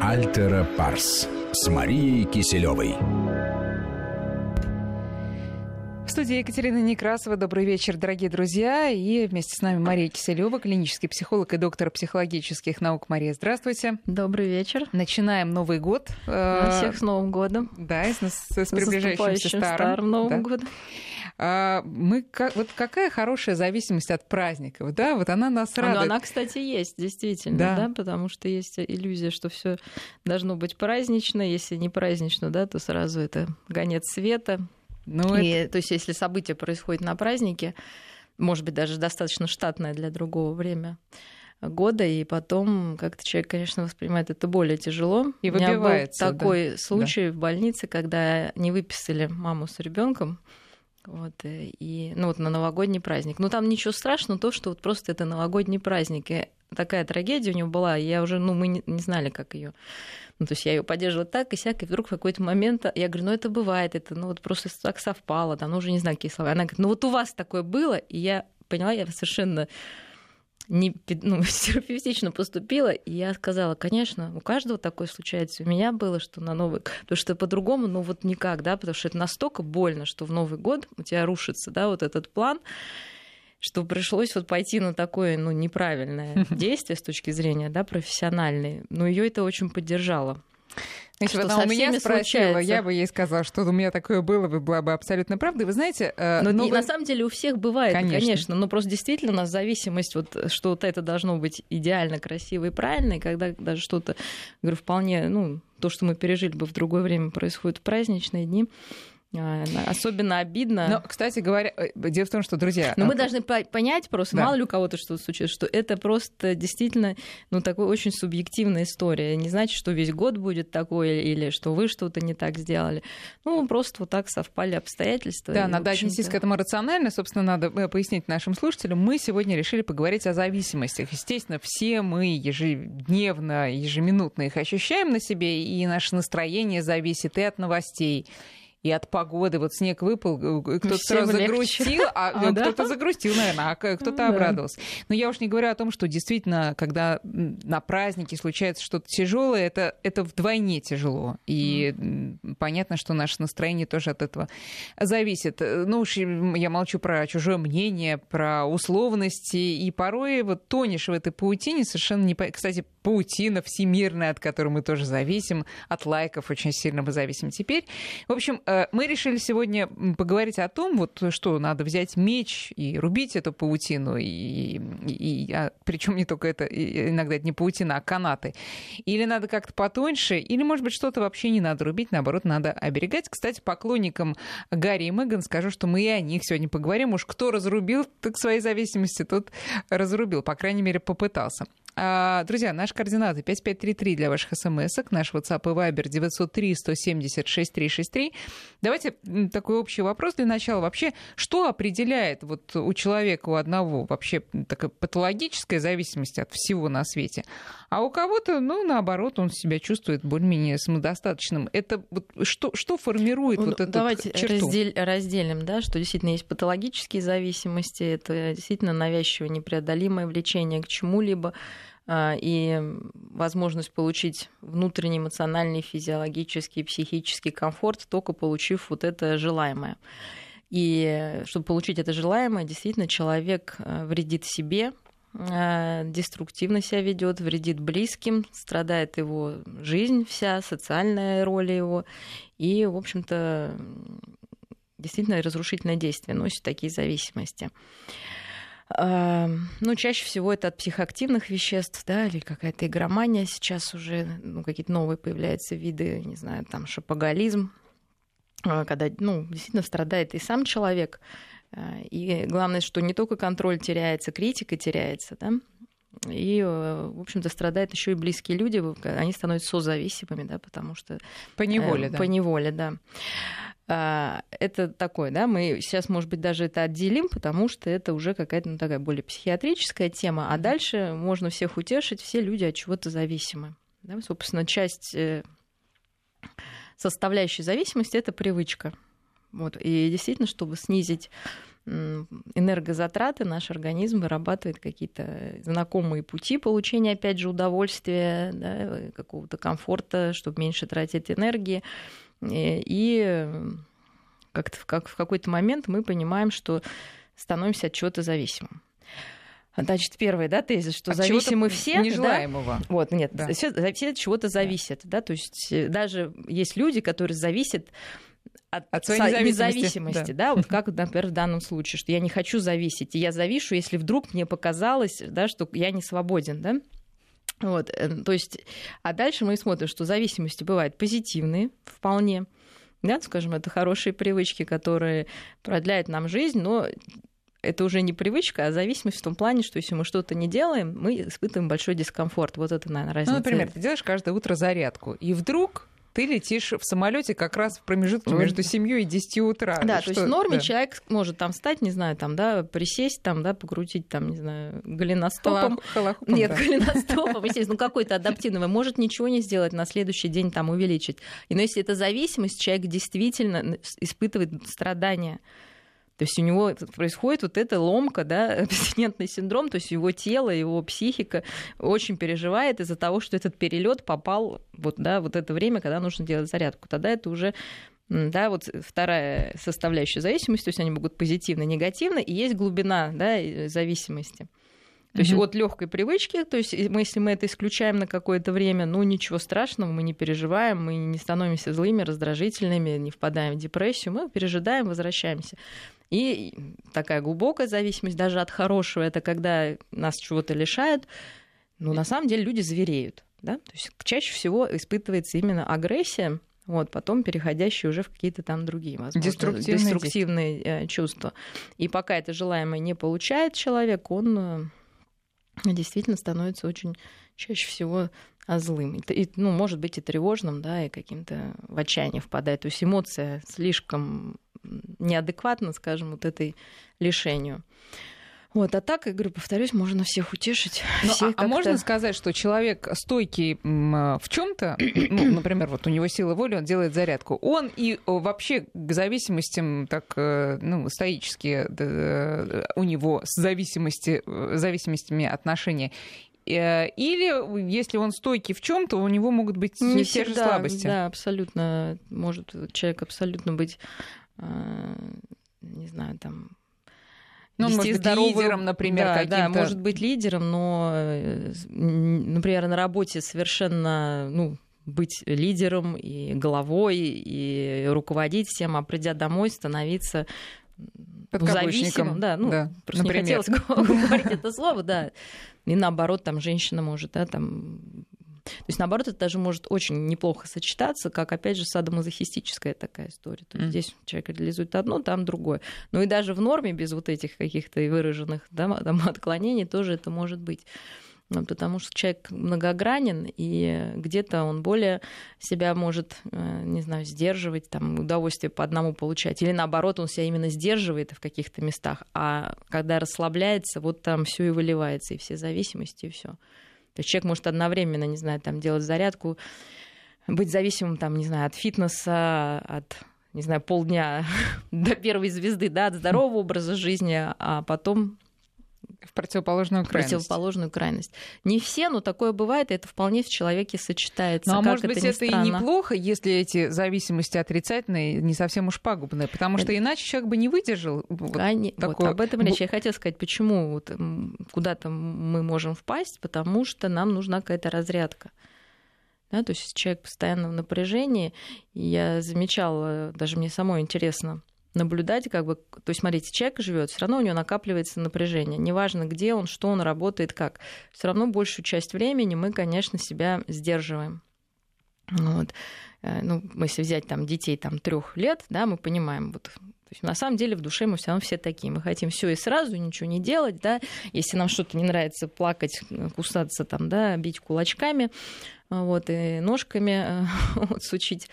Альтера Парс с Марией Киселевой. В студии Екатерина Некрасова. Добрый вечер, дорогие друзья. И вместе с нами Мария Киселева, клинический психолог и доктор психологических наук. Мария, здравствуйте. Добрый вечер. Начинаем Новый год. На всех с Новым годом. Да, и с, с, с приближающимся старым. старым Новым да. годом. А, мы как, вот какая хорошая зависимость от праздников, да? Вот она нас радует. Но она, кстати, есть, действительно, да, да потому что есть иллюзия, что все должно быть празднично. Если не празднично, да, то сразу это гонец света. Ну, и, это... То есть, если событие происходит на празднике, может быть, даже достаточно штатное для другого время года, и потом как-то человек, конечно, воспринимает это более тяжело. И выбивается. У меня был такой да. случай да. в больнице, когда не выписали маму с ребенком. Вот, э, и, ну вот на новогодний праздник. Ну там ничего страшного, то, что вот просто это новогодний праздник. И такая трагедия у него была, я уже, ну мы не, не знали, как ее ну, то есть я ее поддерживала так и сяк, и вдруг в какой-то момент я говорю, ну это бывает, это ну вот просто так совпало, там, ну уже не знаю, какие слова. Она говорит, ну вот у вас такое было, и я поняла, я совершенно не ну, терапевтично поступила, и я сказала, конечно, у каждого такое случается. У меня было, что на Новый потому что по-другому, ну вот никак, да, потому что это настолько больно, что в Новый год у тебя рушится, да, вот этот план, что пришлось вот пойти на такое ну, неправильное действие с точки зрения да, профессиональной. Но ее это очень поддержало. Если бы она у меня спросила, случается. я бы ей сказала, что у меня такое было, вы была бы абсолютно правда. И вы знаете... Э, но, но вы... на самом деле у всех бывает, конечно. конечно. Но просто действительно у нас зависимость, вот, что вот это должно быть идеально красиво и правильно, и когда даже что-то, говорю, вполне, ну, то, что мы пережили бы в другое время, происходит в праздничные дни, особенно обидно. Но, кстати говоря, э, дело в том, что, друзья... Но мы а, должны понять просто, да. мало ли у кого-то что-то случилось, что это просто действительно, ну, такая очень субъективная история. Не значит, что весь год будет такой, или что вы что-то не так сделали. Ну, просто вот так совпали обстоятельства. Да, и, надо отнестись к этому рационально. Собственно, надо э, пояснить нашим слушателям. Мы сегодня решили поговорить о зависимостях. Естественно, все мы ежедневно, ежеминутно их ощущаем на себе, и наше настроение зависит и от новостей, и от погоды. Вот снег выпал, э, кто-то сразу загрустил, а, а кто-то загрустил, наверное, а кто-то ну, обрадовался. Но я уж не говорю о том, что действительно, когда на празднике случается что-то тяжелое, это, это вдвойне тяжело. И mm. понятно, что наше настроение тоже от этого зависит. Ну уж я молчу про чужое мнение, про условности, и порой вот тонешь в этой паутине совершенно не... Кстати, паутина всемирная, от которой мы тоже зависим, от лайков очень сильно мы зависим теперь. В общем, э, мы решили сегодня поговорить о том, вот что надо взять меч и рубить эту паутину, и, и, а, причем не только это, иногда это не паутина, а канаты. Или надо как-то потоньше, или, может быть, что-то вообще не надо рубить, наоборот, надо оберегать. Кстати, поклонникам Гарри и Меган скажу, что мы и о них сегодня поговорим. Уж кто разрубил так своей зависимости, тот разрубил, по крайней мере, попытался. А, друзья, наши координаты 5533 для ваших смс-ок, наш WhatsApp и Viber 903 170 6363. Давайте такой общий вопрос для начала. Вообще, что определяет вот у человека, у одного вообще такая патологическая зависимость от всего на свете, а у кого-то, ну, наоборот, он себя чувствует более-менее самодостаточным. Это вот что, что формирует ну, вот эту Давайте черту? Раздел, разделим, да, что действительно есть патологические зависимости, это действительно навязчивое непреодолимое влечение к чему-либо, а, и возможность получить внутренний эмоциональный, физиологический, психический комфорт, только получив вот это желаемое. И чтобы получить это желаемое, действительно человек э, вредит себе, э, деструктивно себя ведет, вредит близким, страдает его жизнь вся, социальная роль его, и, в общем-то, действительно разрушительное действие носит такие зависимости. Ну, чаще всего это от психоактивных веществ, да, или какая-то игромания. Сейчас уже ну, какие-то новые появляются виды, не знаю, там шапоголизм, а, когда, ну, действительно страдает и сам человек. А, и главное, что не только контроль теряется, критика теряется, да, и, э, в общем-то, страдают еще и близкие люди, они становятся созависимыми, да, потому что... По неволе, э, да. По неволе, да. А, это такое, да, мы сейчас, может быть, даже это отделим, потому что это уже какая-то ну, такая более психиатрическая тема, а дальше можно всех утешить, все люди от чего-то зависимы. Да? Собственно, часть э, составляющей зависимости это привычка. Вот. И действительно, чтобы снизить энергозатраты, наш организм вырабатывает какие-то знакомые пути получения, опять же, удовольствия, да, какого-то комфорта, чтобы меньше тратить энергии. И как-то как в какой-то момент мы понимаем, что становимся от чего-то зависимым. Значит, первый, да, тезис, что от зависимы все. Нежелаемого. Да? Вот, нет, да. все, все от чего-то зависят, да. да, то есть э, даже есть люди, которые зависят от, от своей независимости, независимости да. да, вот как, например, в данном случае, что я не хочу зависеть, и я завишу, если вдруг мне показалось, да, что я не свободен, да. Вот, э, то есть, а дальше мы смотрим, что зависимости бывают позитивные вполне, да, скажем, это хорошие привычки, которые продляют нам жизнь, но это уже не привычка, а зависимость в том плане, что если мы что-то не делаем, мы испытываем большой дискомфорт. Вот это, наверное, разница. Ну, например, ты делаешь каждое утро зарядку, и вдруг ты летишь в самолете как раз в промежутке между 7 и 10 утра. Да, что, то есть в норме да. человек может там встать, не знаю, там, да, присесть, там, да, покрутить, там, не знаю, голеностопом. Холохопом, Нет, да. голеностопом, естественно, ну какой-то адаптивный, может ничего не сделать, на следующий день там увеличить. И, но если это зависимость, человек действительно испытывает страдания. То есть у него происходит вот эта ломка, да, абстинентный синдром, то есть его тело, его психика очень переживает из-за того, что этот перелет попал вот, да, вот это время, когда нужно делать зарядку. Тогда это уже да, вот вторая составляющая зависимости, то есть они могут позитивно, негативно, и есть глубина да, зависимости. То есть от легкой привычки, то есть мы, если мы это исключаем на какое-то время, ну ничего страшного, мы не переживаем, мы не становимся злыми, раздражительными, не впадаем в депрессию, мы пережидаем, возвращаемся. И такая глубокая зависимость даже от хорошего, это когда нас чего-то лишают, но на самом деле люди звереют. Да? То есть чаще всего испытывается именно агрессия, вот, потом переходящие уже в какие-то там другие, возможно, деструктивные, деструктивные э, чувства. И пока это желаемое не получает человек, он э, действительно становится очень чаще всего злым. И, ну, может быть и тревожным, да, и каким-то в отчаяние впадает. То есть эмоция слишком неадекватна, скажем, вот этой лишению. Вот, а так, я говорю, повторюсь, можно всех утешить. Ну, всех а, а можно сказать, что человек стойкий в чем-то, ну, например, вот у него сила воли, он делает зарядку, он и вообще к зависимостям так, э, ну, стоически у него с зависимости, э, зависимостями отношения э, или если он стойкий в чем-то, у него могут быть не те же слабости. Да, абсолютно. Может человек абсолютно быть, не знаю, там ну, может быть здоровый, лидером, например, да, каким-то. Да, может быть лидером, но, э, например, на работе совершенно, ну, быть лидером и головой, и руководить всем, а придя домой, становиться зависимым. Да, ну, да, просто например. не хотелось говорить это слово, да. И наоборот, там женщина может, да, там то есть, наоборот, это даже может очень неплохо сочетаться, как, опять же, садомазохистическая такая история. То есть, mm. здесь человек реализует одно, там другое. Ну и даже в норме без вот этих каких-то выраженных да, там, отклонений тоже это может быть потому что человек многогранен, и где-то он более себя может, э, не знаю, сдерживать, там, удовольствие по одному получать, или наоборот, он себя именно сдерживает в каких-то местах, а когда расслабляется, вот там все и выливается, и все зависимости, и все. То есть человек может одновременно, не знаю, там делать зарядку, быть зависимым, там, не знаю, от фитнеса, от не знаю, полдня до первой звезды, да, от здорового образа жизни, а потом в противоположную крайность. противоположную крайность. Не все, но такое бывает, и это вполне в человеке сочетается. Ну, а как может это быть, это странно. и неплохо, если эти зависимости отрицательные, не совсем уж пагубные, потому что иначе человек бы не выдержал. Вот, Они... такое... вот об этом речь. Я хотела сказать, почему вот куда-то мы можем впасть, потому что нам нужна какая-то разрядка. Да, то есть человек постоянно в напряжении. И я замечала, даже мне самой интересно, наблюдать, как бы, то есть, смотрите, человек живет, все равно у него накапливается напряжение. Неважно, где он, что он работает, как. Все равно большую часть времени мы, конечно, себя сдерживаем. Вот. Э, ну, если взять там детей там трех лет, да, мы понимаем, вот то есть на самом деле в душе мы все равно все такие. Мы хотим все и сразу, ничего не делать, да. Если нам что-то не нравится, плакать, кусаться там, да, бить кулачками, вот, и ножками вот, сучить.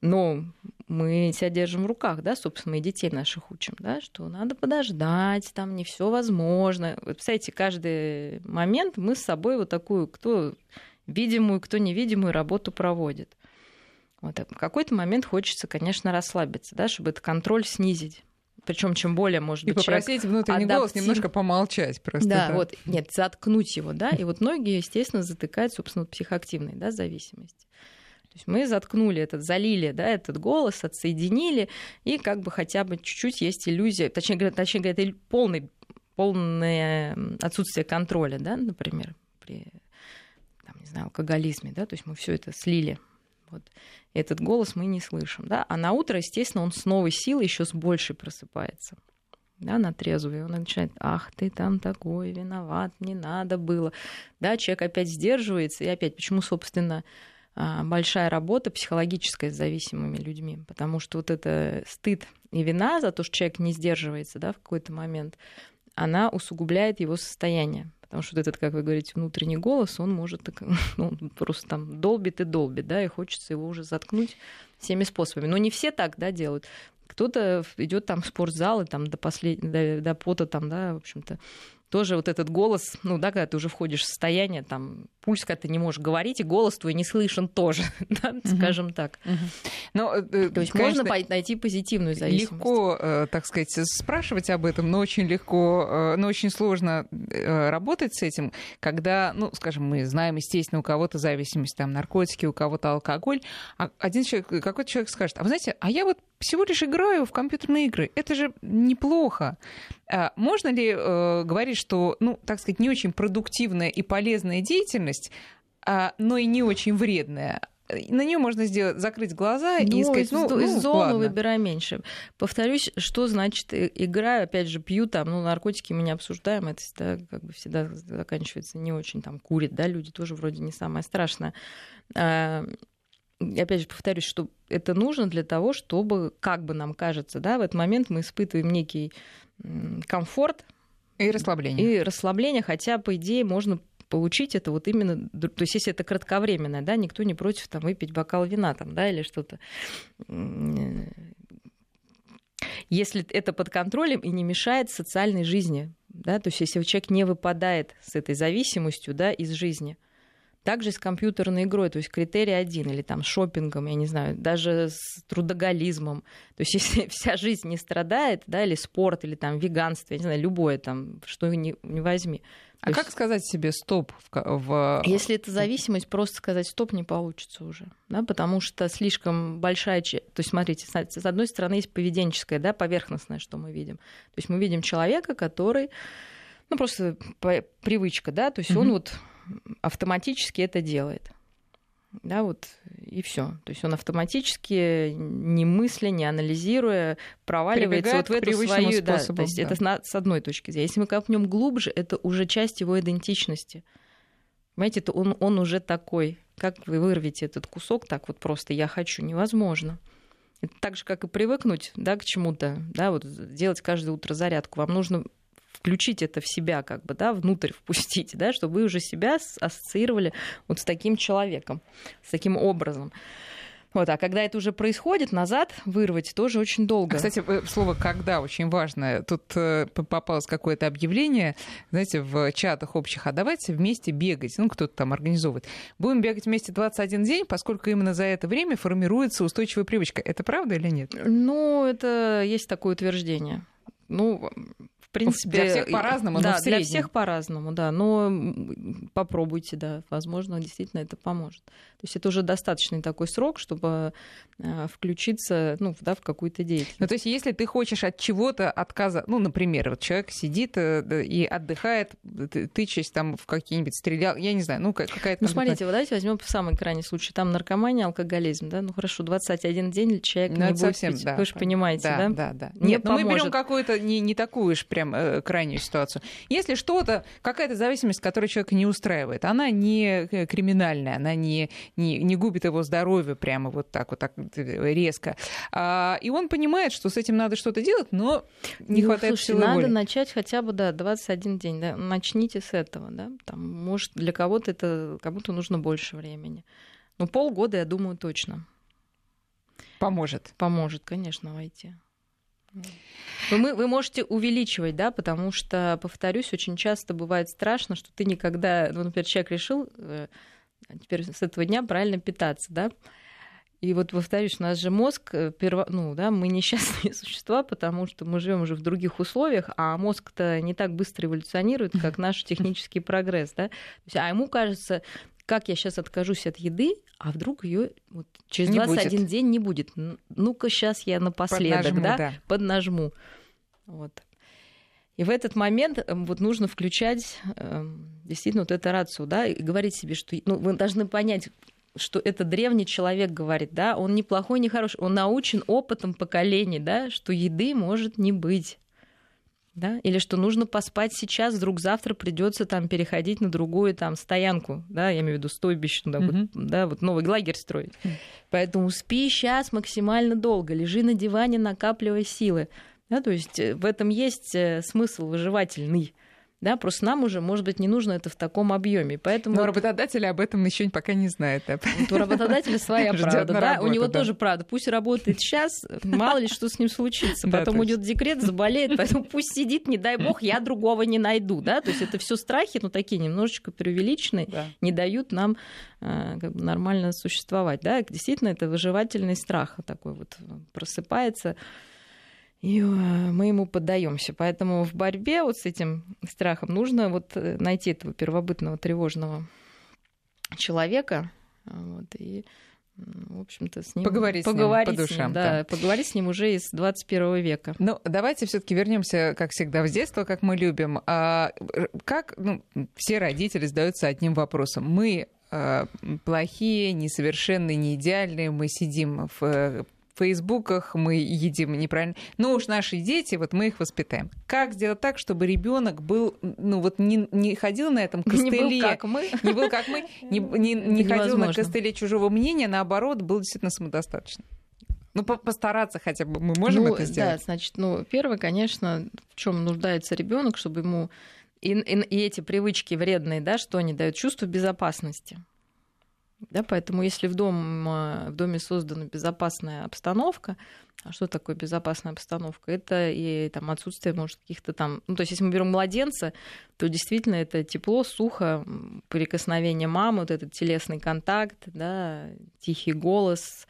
Но мы себя держим в руках, да, собственно, и детей наших учим, да, что надо подождать, там не все возможно. Вот, представляете, каждый момент мы с собой вот такую, кто видимую, кто невидимую работу проводит. Вот, а в какой-то момент хочется, конечно, расслабиться, да, чтобы этот контроль снизить. причем чем более, может быть, И попросить внутренний адаптив... голос немножко помолчать просто. Да, так. вот, нет, заткнуть его, да, и вот многие, естественно, затыкают, собственно, психоактивной, да, зависимости. То есть мы заткнули этот, залили, да, этот голос, отсоединили, и как бы хотя бы чуть-чуть есть иллюзия, точнее говоря, точнее говоря это полный, полное отсутствие контроля, да, например, при там, не знаю, алкоголизме, да, то есть мы все это слили. Вот. Этот голос мы не слышим. Да? А на утро, естественно, он с новой силой еще с большей просыпается да, на трезвый, он начинает, ах, ты там такой, виноват, не надо было. Да, человек опять сдерживается, и опять, почему, собственно, большая работа психологическая с зависимыми людьми, потому что вот это стыд и вина за то, что человек не сдерживается да, в какой-то момент, она усугубляет его состояние. Потому что вот этот, как вы говорите, внутренний голос, он может ну, просто там долбит и долбит, да, и хочется его уже заткнуть всеми способами. Но не все так, да, делают. Кто-то идет там в спортзал и там до, послед... до, до пота там, да, в общем-то, тоже вот этот голос, ну да, когда ты уже входишь в состояние, там, пульс, когда ты не можешь говорить, и голос твой не слышен тоже, да, uh-huh. скажем так. Uh-huh. Но, э, То есть конечно, можно найти позитивную зависимость. Легко, э, так сказать, спрашивать об этом, но очень легко, э, но очень сложно работать с этим, когда, ну, скажем, мы знаем, естественно, у кого-то зависимость, там, наркотики, у кого-то алкоголь, а один человек, какой-то человек скажет, а вы знаете, а я вот всего лишь играю в компьютерные игры. Это же неплохо. А можно ли э, говорить, что, ну, так сказать, не очень продуктивная и полезная деятельность, а, но и не очень вредная? на нее можно сделать, закрыть глаза ну, и сказать, ну, из, ну, зоны ладно. выбирай меньше. Повторюсь, что значит играю, опять же, пью там, ну, наркотики мы не обсуждаем, это всегда, как бы всегда заканчивается не очень, там, курит, да, люди тоже вроде не самое страшное. Опять же повторюсь, что это нужно для того, чтобы, как бы нам кажется, да, в этот момент мы испытываем некий комфорт. И расслабление. И расслабление, хотя, по идее, можно получить это вот именно, то есть если это кратковременное, да, никто не против там выпить бокал вина там, да, или что-то. Если это под контролем и не мешает социальной жизни, да, то есть если человек не выпадает с этой зависимостью, да, из жизни – также с компьютерной игрой, то есть критерий один, или там шопингом, я не знаю, даже с трудоголизмом. То есть если вся жизнь не страдает, да, или спорт, или там веганство, я не знаю, любое там, что не, не возьми. А то как есть... сказать себе стоп в, в... Если это зависимость, просто сказать стоп не получится уже, да, потому что слишком большая... То есть, смотрите, с одной стороны есть поведенческое, да, поверхностное, что мы видим. То есть мы видим человека, который, ну, просто привычка, да, то есть mm-hmm. он вот автоматически это делает. Да, вот и все. То есть он автоматически, не мысля, не анализируя, проваливается вот в эту свою. Да, то есть да. это с одной точки зрения. Если мы копнем глубже, это уже часть его идентичности. Понимаете, это он, он уже такой. Как вы вырвете этот кусок так вот просто «я хочу» невозможно. Это так же, как и привыкнуть да, к чему-то, да, вот делать каждое утро зарядку. Вам нужно включить это в себя, как бы, да, внутрь впустить, да, чтобы вы уже себя ассоциировали вот с таким человеком, с таким образом. Вот, а когда это уже происходит, назад вырвать тоже очень долго. А, кстати, э, слово «когда» очень важное. Тут э, попалось какое-то объявление, знаете, в чатах общих, а давайте вместе бегать. Ну, кто-то там организовывает. Будем бегать вместе 21 день, поскольку именно за это время формируется устойчивая привычка. Это правда или нет? Ну, это есть такое утверждение. Ну, принципе... Для всех по-разному, да, для всех по-разному, да. Но попробуйте, да, возможно, действительно это поможет. То есть это уже достаточный такой срок, чтобы э, включиться ну, да, в какую-то деятельность. Ну, то есть если ты хочешь от чего-то отказа, ну, например, вот человек сидит э, и отдыхает, тычась там в какие-нибудь стрелял, я не знаю, ну, какая-то... Ну, смотрите, вот давайте возьмем самый крайний случай. Там наркомания, алкоголизм, да, ну, хорошо, 21 день человек ну, не будет совсем, пить. Да, Вы же понимаете, да? Да, да, да. Нет, но ну, мы берем какую-то не, не такую уж прям э, крайнюю ситуацию. Если что-то, какая-то зависимость, которая человека не устраивает, она не криминальная, она не, не, не губит его здоровье прямо вот так вот так резко. А, и он понимает, что с этим надо что-то делать, но не ну, хватает слушайте, силы надо воли. начать хотя бы, да, 21 день. Да? Начните с этого, да. Там, может, для кого-то это, кому-то нужно больше времени. Ну, полгода, я думаю, точно. Поможет. Поможет, конечно, войти. Вы, вы можете увеличивать, да, потому что, повторюсь, очень часто бывает страшно, что ты никогда, ну, например, человек решил э, теперь с этого дня правильно питаться, да, И вот повторюсь, у нас же мозг, э, ну, да, мы несчастные существа, потому что мы живем уже в других условиях, а мозг-то не так быстро эволюционирует, как наш технический прогресс, да. А ему кажется, как я сейчас откажусь от еды, а вдруг ее вот через не 21 будет. день не будет. Ну-ка, сейчас я напоследок, поднажму, да, да, поднажму. Вот. И в этот момент эм, вот нужно включать э, действительно вот эту рацию, да, и говорить себе, что ну, вы должны понять, что это древний человек говорит, да, он не плохой, не хороший, он научен опытом поколений, да, что еды может не быть. Да? Или что нужно поспать сейчас, вдруг завтра придется там переходить на другую там стоянку, да, я имею в виду стойбище, да, mm-hmm. вот, да, вот новый лагерь строить. Mm-hmm. Поэтому спи сейчас максимально долго, лежи на диване, накапливай силы. Да, то есть э, в этом есть э, смысл выживательный. Да, просто нам уже, может быть, не нужно это в таком объеме. Поэтому... Но работодатели об этом еще пока не знают. Да? Вот у работодателя своя правда, да? Работу, у него да. тоже правда. Пусть работает сейчас, мало ли что с ним случится. Потом уйдет декрет, заболеет, поэтому пусть сидит, не дай бог, я другого не найду. Да? То есть это все страхи, но такие немножечко преувеличенные, да. не дают нам э, как бы нормально существовать. Да? Действительно, это выживательный страх такой вот просыпается и э, мы ему поддаемся. Поэтому в борьбе вот с этим страхом нужно вот э, найти этого первобытного тревожного человека вот, и в общем-то, с ним поговорить, поговорить с ним по душам. Ним, да, да, поговорить с ним уже из 21 века. Ну, давайте все-таки вернемся, как всегда, в детство, как мы любим. А как ну, все родители задаются одним вопросом? Мы плохие, несовершенные, не идеальные, мы сидим в фейсбуках мы едим неправильно. Но уж наши дети, вот мы их воспитаем. Как сделать так, чтобы ребенок был, ну вот не, не ходил на этом костыле. Не был как мы. Не был как мы, не, не, не ходил на костыле чужого мнения, наоборот, был действительно самодостаточным. Ну, постараться хотя бы мы можем ну, это сделать. Да, значит, ну, первое, конечно, в чем нуждается ребенок, чтобы ему и, и, и эти привычки вредные, да, что они дают чувство безопасности. Да, поэтому если в, дом, в доме создана безопасная обстановка, а что такое безопасная обстановка? Это и там, отсутствие, может, каких-то там... Ну, то есть, если мы берем младенца, то действительно это тепло, сухо, прикосновение мамы, вот этот телесный контакт, да, тихий голос,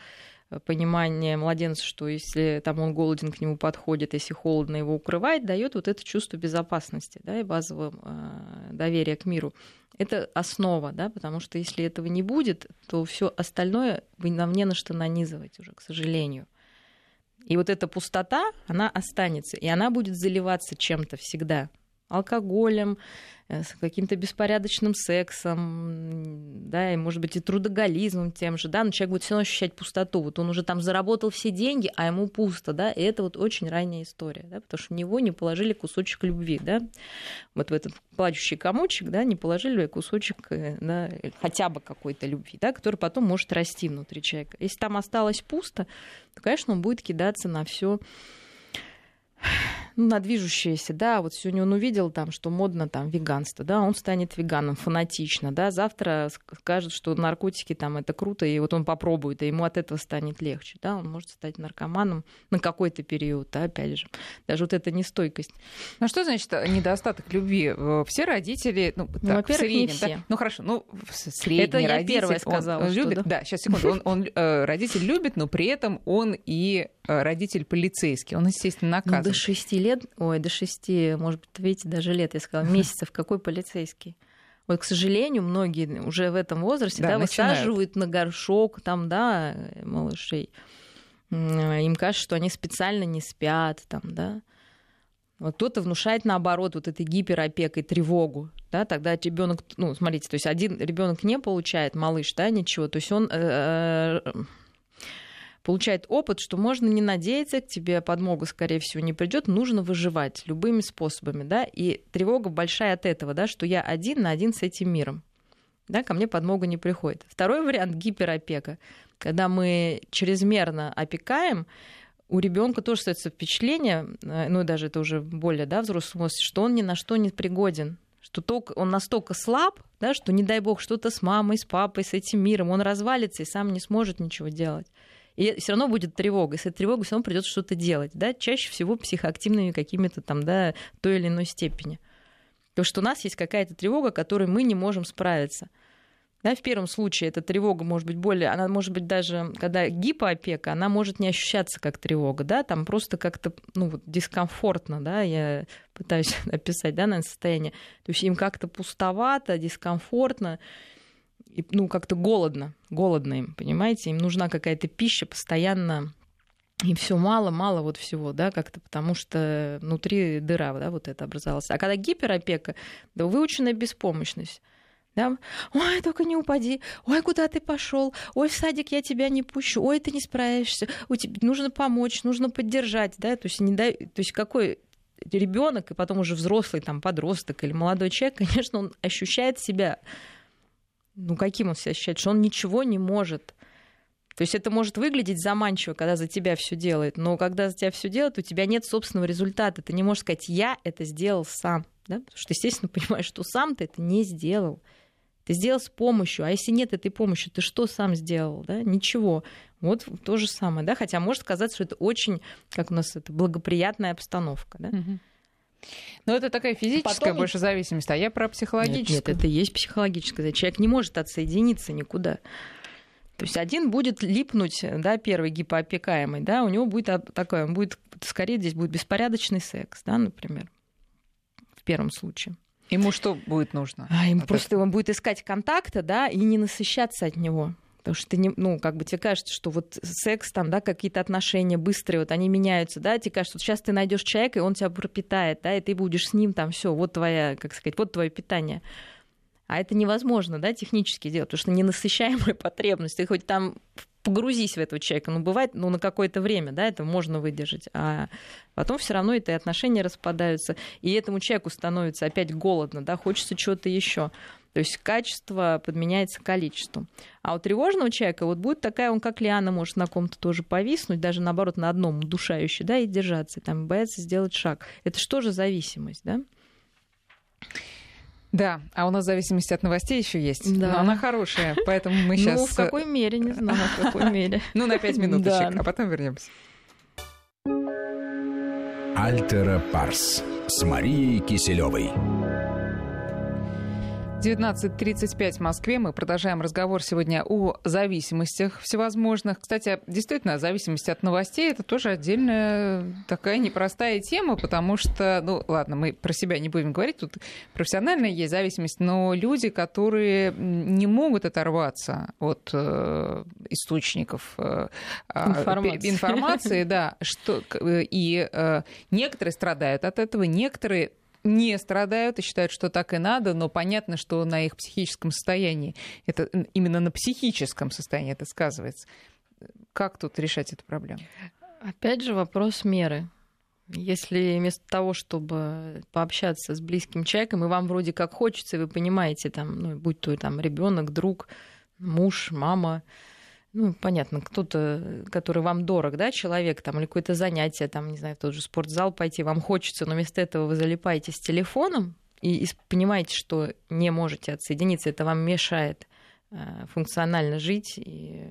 понимание младенца, что если там он голоден, к нему подходит, если холодно, его укрывает, дает вот это чувство безопасности да, и базового э, доверия к миру. Это основа, да, потому что если этого не будет, то все остальное нам не на что нанизывать уже, к сожалению. И вот эта пустота, она останется, и она будет заливаться чем-то всегда. Алкоголем, Э, с каким-то беспорядочным сексом, да, и, может быть, и трудоголизмом тем же, да, но человек будет все равно ощущать пустоту. Вот он уже там заработал все деньги, а ему пусто, да, и это вот очень ранняя история, да, потому что в него не положили кусочек любви, да, вот в этот плачущий комочек, да, не положили кусочек, э, да, хотя бы какой-то любви, да, который потом может расти внутри человека. Если там осталось пусто, то, конечно, он будет кидаться на все ну, на движущееся, да, вот сегодня он увидел там, что модно там веганство, да, он станет веганом фанатично, да, завтра скажет, что наркотики там это круто, и вот он попробует, и ему от этого станет легче, да, он может стать наркоманом на какой-то период, да, опять же, даже вот эта нестойкость. Ну, что значит э, недостаток любви? Э, все родители, ну, так, ну во-первых, среднем, не все. Да? Ну, хорошо, ну, средний это я родитель, первая сказала, он, он любит, да? да, сейчас, секунду, он, он э, родитель любит, но при этом он и родитель полицейский, он, естественно, наказан. Ну, до шести лет, ой, до шести, может быть, видите, даже лет, я сказала, месяцев, какой полицейский? Вот, к сожалению, многие уже в этом возрасте да, да, высаживают на горшок там, да, малышей. Им кажется, что они специально не спят, там, да. Вот кто-то внушает наоборот вот этой гиперопекой тревогу, да, тогда ребенок, ну, смотрите, то есть один ребенок не получает, малыш, да, ничего, то есть он э, э, получает опыт, что можно не надеяться, к тебе подмога, скорее всего, не придет, нужно выживать любыми способами, да, и тревога большая от этого, да, что я один на один с этим миром, да, ко мне подмога не приходит. Второй вариант гиперопека, когда мы чрезмерно опекаем, у ребенка тоже остается впечатление, э, ну даже это уже более да, взрослый что он ни на что не пригоден, что только, он настолько слаб, да, что не дай бог что-то с мамой, с папой, с этим миром, он развалится и сам не сможет ничего делать. И все равно будет тревога. И с этой тревогой все равно придется что-то делать. Да? Чаще всего психоактивными какими-то там, да, той или иной степени. Потому что у нас есть какая-то тревога, которой мы не можем справиться. Да, в первом случае эта тревога может быть более, она может быть даже, когда гипоопека, она может не ощущаться как тревога, да, там просто как-то, ну, вот, дискомфортно, да, я пытаюсь описать, да, на состояние. То есть им как-то пустовато, дискомфортно, и, ну, как-то голодно, голодно им, понимаете, им нужна какая-то пища постоянно, им все мало, мало вот всего, да, как-то потому что внутри дыра, да, вот это образовалась. А когда гиперопека, да, выученная беспомощность, да? Ой, только не упади. Ой, куда ты пошел? Ой, в садик я тебя не пущу. Ой, ты не справишься. У тебя нужно помочь, нужно поддержать, да? То есть не дай, то есть какой ребенок и потом уже взрослый там подросток или молодой человек, конечно, он ощущает себя, ну каким он себя ощущает, что он ничего не может. То есть это может выглядеть заманчиво, когда за тебя все делает, но когда за тебя все делает, у тебя нет собственного результата. Ты не можешь сказать, я это сделал сам. Да? Потому что, естественно, понимаешь, что сам ты это не сделал. Ты сделал с помощью, а если нет этой помощи, ты что сам сделал? Да? Ничего. Вот то же самое, да, хотя может казаться, что это очень, как у нас это, благоприятная обстановка, да. Угу. Но это такая физическая Потом... больше зависимость, а я про психологическую. Нет, нет, это и есть психологическая. Человек не может отсоединиться никуда. То есть один будет липнуть, да, первый гипоопекаемый, да, у него будет такое, он будет, скорее здесь будет беспорядочный секс, да, например, в первом случае. Ему что будет нужно? А, ему просто этого? он будет искать контакта, да, и не насыщаться от него. Потому что ты не, ну, как бы тебе кажется, что вот секс, там, да, какие-то отношения быстрые, вот они меняются, да, тебе кажется, вот сейчас ты найдешь человека, и он тебя пропитает, да, и ты будешь с ним там все, вот твоя, как сказать, вот твое питание. А это невозможно, да, технически сделать, потому что ненасыщаемая потребность. Ты хоть там погрузись в этого человека. Ну, бывает, ну, на какое-то время, да, это можно выдержать. А потом все равно это отношения распадаются, и этому человеку становится опять голодно, да, хочется чего-то еще. То есть качество подменяется количеством. А у тревожного человека вот будет такая, он как лиана может на ком-то тоже повиснуть, даже наоборот на одном удушающий, да, и держаться, и там бояться сделать шаг. Это что же зависимость, да? Да, а у нас зависимость от новостей еще есть. Да. Но она хорошая, поэтому мы сейчас... Ну, в какой мере, не знаю, в какой мере. Ну, на пять минуточек, а потом вернемся. Альтера Парс с Марией Киселевой. 19.35 в Москве. Мы продолжаем разговор сегодня о зависимостях всевозможных. Кстати, действительно, зависимость от новостей — это тоже отдельная такая непростая тема, потому что, ну, ладно, мы про себя не будем говорить, тут профессиональная есть зависимость, но люди, которые не могут оторваться от э, источников э, а, информации. информации, да, что, и э, некоторые страдают от этого, некоторые не страдают и считают, что так и надо, но понятно, что на их психическом состоянии, это именно на психическом состоянии это сказывается. Как тут решать эту проблему? Опять же вопрос меры. Если вместо того, чтобы пообщаться с близким человеком, и вам вроде как хочется, вы понимаете, там, ну, будь то там ребенок, друг, муж, мама, ну, понятно, кто-то, который вам дорог, да, человек, там, или какое-то занятие, там, не знаю, в тот же спортзал пойти, вам хочется, но вместо этого вы залипаете с телефоном и, и понимаете, что не можете отсоединиться, это вам мешает э, функционально жить и,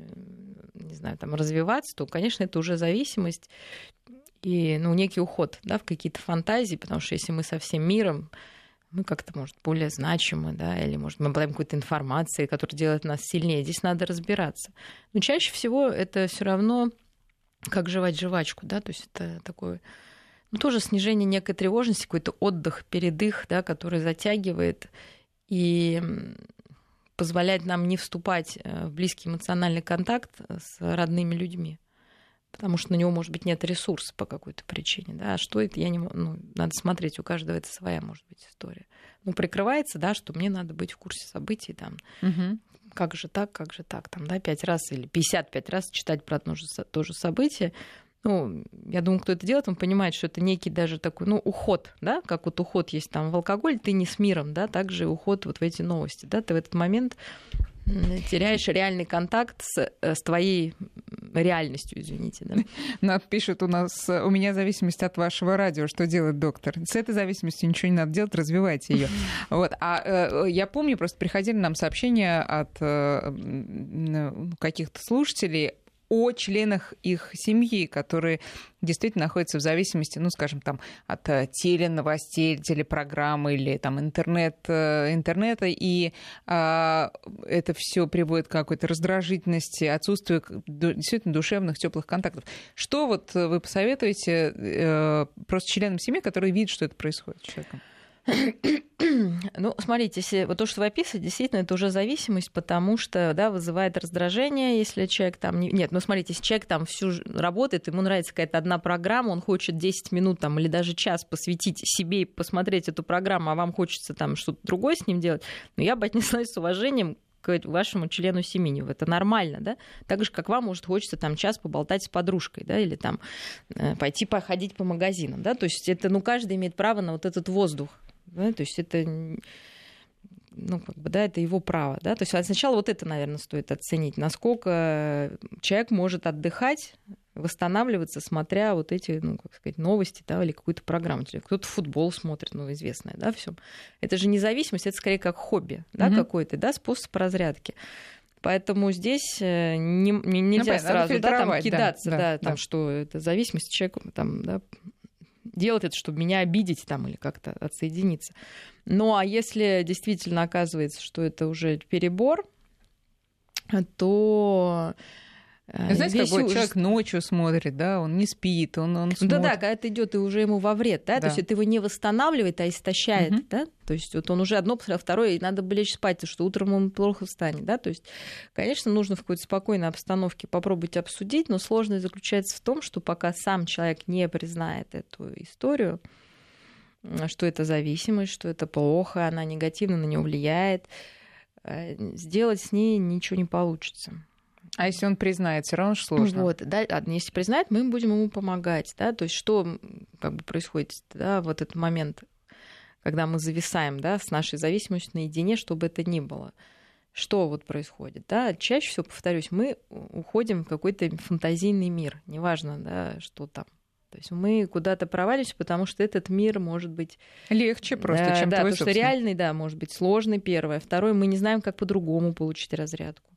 не знаю, там, развиваться, то, конечно, это уже зависимость и, ну, некий уход, да, в какие-то фантазии, потому что если мы со всем миром мы как-то, может, более значимы, да, или, может, мы обладаем какой-то информацией, которая делает нас сильнее. Здесь надо разбираться. Но чаще всего это все равно как жевать жвачку, да, то есть это такое, ну, тоже снижение некой тревожности, какой-то отдых, передых, да, который затягивает и позволяет нам не вступать э, в близкий эмоциональный контакт с родными людьми потому что на него, может быть, нет ресурса по какой-то причине, да, а что это, я не ну, надо смотреть, у каждого это своя, может быть, история. Ну, прикрывается, да, что мне надо быть в курсе событий, там, угу. как же так, как же так, там, да, пять раз или 55 раз читать про одно же, то же событие, ну, я думаю, кто это делает, он понимает, что это некий даже такой, ну, уход, да, как вот уход есть там в алкоголь, ты не с миром, да, также уход вот в эти новости, да, ты в этот момент теряешь реальный контакт с, э, с твоей реальностью, извините. Да? Нам пишут у нас, у меня зависимость от вашего радио, что делает доктор. С этой зависимостью ничего не надо делать, развивайте ее. Вот. А э, я помню, просто приходили нам сообщения от э, каких-то слушателей о членах их семьи, которые действительно находятся в зависимости, ну, скажем, там, от э, теленовостей, телепрограммы или там интернет, э, интернета, и а, это все приводит к какой-то раздражительности, отсутствию действительно душевных, теплых контактов. Что вот вы посоветуете э, просто членам семьи, которые видят, что это происходит с человеком? Ну, смотрите, если, вот то, что вы описываете, действительно, это уже зависимость, потому что, да, вызывает раздражение, если человек там... Не... Нет, ну, смотрите, если человек там всю работает, ему нравится какая-то одна программа, он хочет 10 минут там или даже час посвятить себе и посмотреть эту программу, а вам хочется там что-то другое с ним делать, но я бы отнеслась с уважением к вашему члену семьи. Это нормально, да? Так же, как вам, может, хочется там час поболтать с подружкой, да, или там э, пойти походить по магазинам, да? То есть это, ну, каждый имеет право на вот этот воздух, да? То есть это ну, как бы, да, это его право, да, то есть сначала вот это, наверное, стоит оценить, насколько человек может отдыхать, восстанавливаться, смотря вот эти, ну, как сказать, новости, да, или какую-то программу. Кто-то футбол смотрит, ну, известное, да, все. Это же независимость, это скорее как хобби, да, mm-hmm. какой-то, да, способ разрядки. Поэтому здесь э, не, не, нельзя ну, сразу да, там, кидаться, да, да, да, там, да. что это зависимость человека, там, да, делать это, чтобы меня обидеть там или как-то отсоединиться. Ну а если действительно оказывается, что это уже перебор, то э, знаете, как вот человек ночью смотрит, да, он не спит, он, он смотрит. Да-да, когда это идет и уже ему во вред, да, да. то есть это его не восстанавливает, а истощает, угу. да, то есть вот он уже одно, второе, и надо бы лечь спать, что утром он плохо встанет, да, то есть, конечно, нужно в какой-то спокойной обстановке попробовать обсудить, но сложность заключается в том, что пока сам человек не признает эту историю, что это зависимость, что это плохо, она негативно на него влияет, э, сделать с ней ничего не получится. А если он признает, все равно сложно. Вот, да, если признает, мы будем ему помогать, да, то есть что как бы происходит, да, вот этот момент, когда мы зависаем, да, с нашей зависимостью наедине, чтобы это ни было. Что вот происходит, да, чаще всего, повторюсь, мы уходим в какой-то фантазийный мир, неважно, да, что там, то есть мы куда-то провалимся, потому что этот мир может быть легче просто, да, чем да, твой потому что реальный, да, может быть сложный первое, второе, мы не знаем, как по-другому получить разрядку.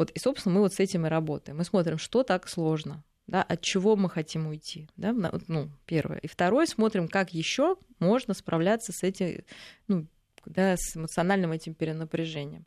Вот, и, собственно, мы вот с этим и работаем. Мы смотрим, что так сложно, да, от чего мы хотим уйти, да, ну, первое. И второе, смотрим, как еще можно справляться с этим, ну, да, с эмоциональным этим перенапряжением.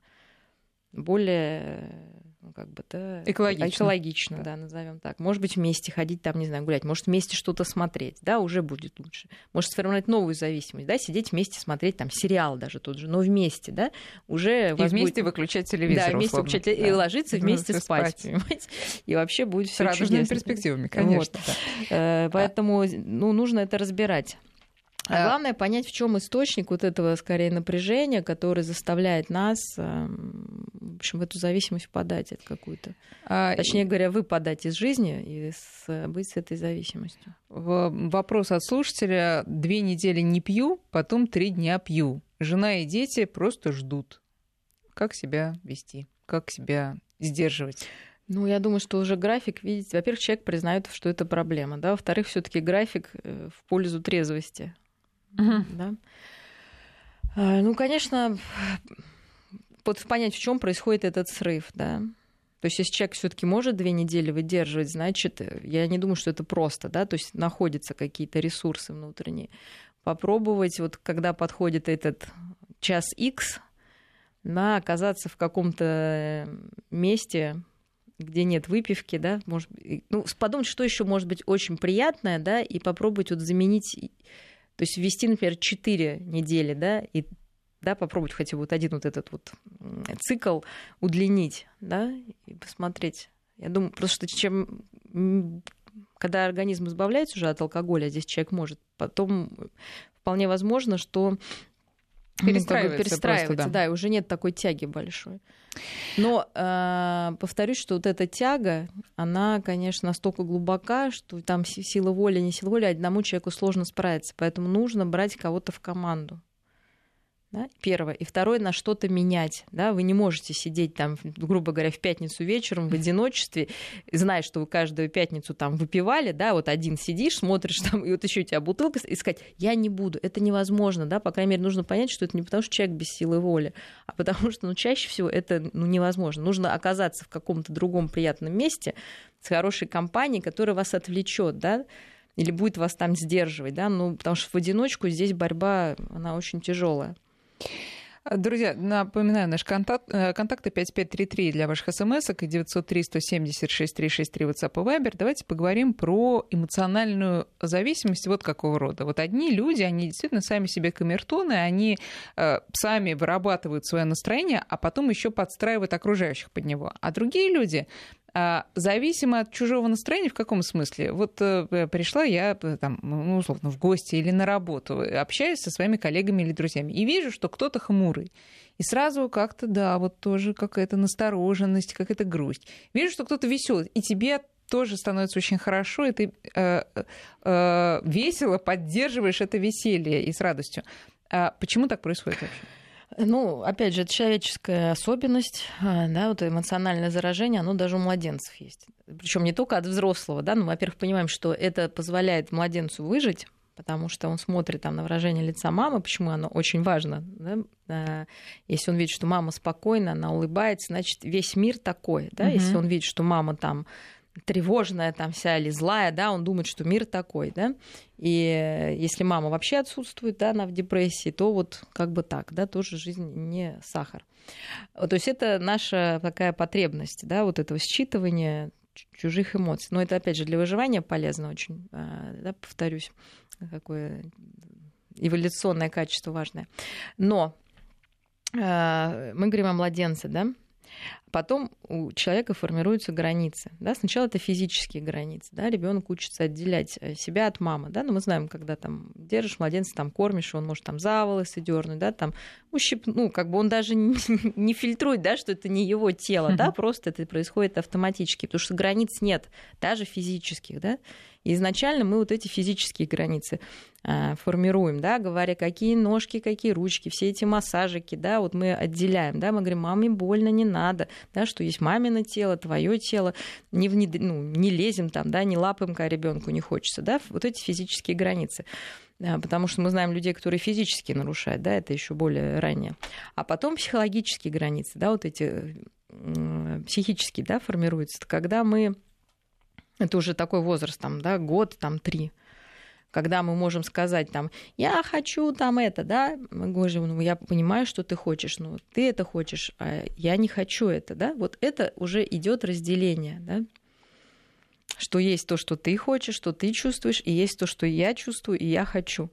Более как бы, да, экологично, экологично да, да назовем так. Может быть, вместе ходить там, не знаю, гулять, может, вместе что-то смотреть, да, уже будет лучше. Может, сформировать новую зависимость, да, сидеть вместе, смотреть там сериал даже тот же, но вместе, да, уже... И вместе будет... выключать телевизор, Да, вместе выключать, да. и ложиться вместе спать, спать, понимаете? И вообще будет все С чудесно. перспективами, конечно. Вот. Да. Э, поэтому, ну, нужно это разбирать. А главное понять, в чем источник вот этого скорее напряжения, который заставляет нас, эм, в общем, в эту зависимость впадать от какую-то. А, Точнее говоря, выпадать из жизни и с, быть с этой зависимостью. Вопрос от слушателя. Две недели не пью, потом три дня пью. Жена и дети просто ждут. Как себя вести? Как себя сдерживать? Ну, я думаю, что уже график, видите, во-первых, человек признает, что это проблема, да, во-вторых, все-таки график э, в пользу трезвости. Угу. Да? А, ну, конечно, вот понять, в чем происходит этот срыв, да. То есть, если человек все-таки может две недели выдерживать, значит, я не думаю, что это просто, да, то есть находятся какие-то ресурсы внутренние. Попробовать, вот когда подходит этот час X, на оказаться в каком-то месте, где нет выпивки, да, может, ну, подумать, что еще может быть очень приятное, да, и попробовать вот заменить то есть ввести, например, 4 недели, да, и да, попробовать хотя бы вот один вот этот вот цикл удлинить, да, и посмотреть. Я думаю, просто что чем когда организм избавляется уже от алкоголя, здесь человек может, потом вполне возможно, что перестраивается, ну, как бы перестраивается просто, да. да, и уже нет такой тяги большой. Но э, повторюсь, что вот эта тяга, она, конечно, настолько глубока, что там сила воли, не сила воли, одному человеку сложно справиться, поэтому нужно брать кого-то в команду. Да? Первое. И второе, на что-то менять. Да? Вы не можете сидеть там, грубо говоря, в пятницу вечером в одиночестве, зная, что вы каждую пятницу там выпивали, да, вот один сидишь, смотришь там, и вот еще у тебя бутылка, и сказать, я не буду. Это невозможно, да, по крайней мере, нужно понять, что это не потому, что человек без силы воли, а потому что, ну, чаще всего это ну, невозможно. Нужно оказаться в каком-то другом приятном месте с хорошей компанией, которая вас отвлечет, да, или будет вас там сдерживать, да, ну, потому что в одиночку здесь борьба, она очень тяжелая. Друзья, напоминаю, наш контакт, э, контакты 5533 для ваших смс и 903 176 363 WhatsApp и Viber. Давайте поговорим про эмоциональную зависимость вот какого рода. Вот одни люди, они действительно сами себе камертоны, они э, сами вырабатывают свое настроение, а потом еще подстраивают окружающих под него. А другие люди, зависимо от чужого настроения в каком смысле? Вот э, пришла я э, там, ну, условно, в гости или на работу, общаюсь со своими коллегами или друзьями, и вижу, что кто-то хмурый. И сразу как-то, да, вот тоже какая-то настороженность, какая-то грусть. Вижу, что кто-то веселый, и тебе тоже становится очень хорошо, и ты э, э, весело поддерживаешь это веселье и с радостью. А почему так происходит вообще? Ну, опять же, это человеческая особенность, а, да, вот эмоциональное заражение, оно даже у младенцев есть. Причем не только от взрослого, да, ну, во-первых, понимаем, что это позволяет младенцу выжить, потому что он смотрит там на выражение лица мамы, почему оно очень важно. Да? А, если он видит, что мама спокойна, она улыбается, значит, весь мир такой. Да? Угу. Если он видит, что мама там тревожная там вся или злая, да, он думает, что мир такой, да, и если мама вообще отсутствует, да, она в депрессии, то вот как бы так, да, тоже жизнь не сахар. То есть это наша такая потребность, да, вот этого считывания чужих эмоций. Но это, опять же, для выживания полезно очень, а, да, повторюсь, какое эволюционное качество важное. Но а, мы говорим о младенце, да, Потом у человека формируются границы. Да? Сначала это физические границы. Да? Ребенок учится отделять э, себя от мамы. Да? Но мы знаем, когда там держишь младенца, там кормишь, он может там за волосы дернуть, да, там ущип... ну, как бы он даже не, не фильтрует, да, что это не его тело, да, просто это происходит автоматически, потому что границ нет, даже физических, да. И изначально мы вот эти физические границы а, формируем, да, говоря, какие ножки, какие ручки, все эти массажики, да, вот мы отделяем, да, мы говорим, маме больно не надо, да, что есть мамино тело, твое тело, не, внед... ну, не лезем там, да, не лапаем, когда ребенку не хочется, да, вот эти физические границы. Да, потому что мы знаем людей, которые физически нарушают, да, это еще более ранее. А потом психологические границы, да, вот эти психические, да, формируются, когда мы это уже такой возраст, там, да, год, там, три, когда мы можем сказать там, я хочу там это, да, мы говорим, ну, я понимаю, что ты хочешь, но ты это хочешь, а я не хочу это, да, вот это уже идет разделение, да, что есть то, что ты хочешь, что ты чувствуешь, и есть то, что я чувствую, и я хочу.